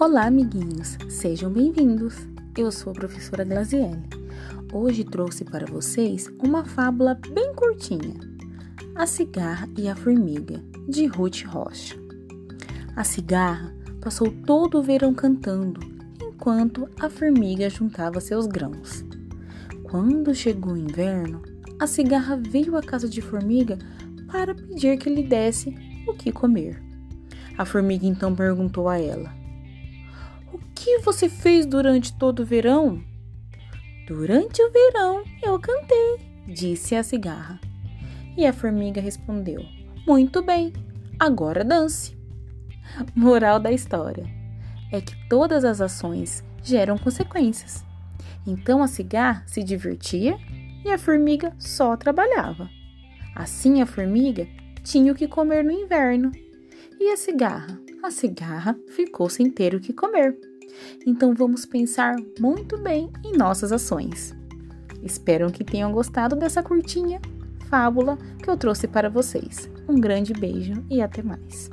Olá, amiguinhos, sejam bem-vindos. Eu sou a professora Glaziele. Hoje trouxe para vocês uma fábula bem curtinha: A Cigarra e a Formiga, de Ruth Rocha. A cigarra passou todo o verão cantando, enquanto a formiga juntava seus grãos. Quando chegou o inverno, a cigarra veio à casa de formiga para pedir que lhe desse o que comer. A formiga então perguntou a ela: que você fez durante todo o verão? Durante o verão eu cantei, disse a cigarra. E a formiga respondeu: Muito bem, agora dance. Moral da história é que todas as ações geram consequências. Então a cigarra se divertia e a formiga só trabalhava. Assim a formiga tinha o que comer no inverno e a cigarra? A cigarra ficou sem ter o que comer. Então vamos pensar muito bem em nossas ações. Espero que tenham gostado dessa curtinha fábula que eu trouxe para vocês. Um grande beijo e até mais.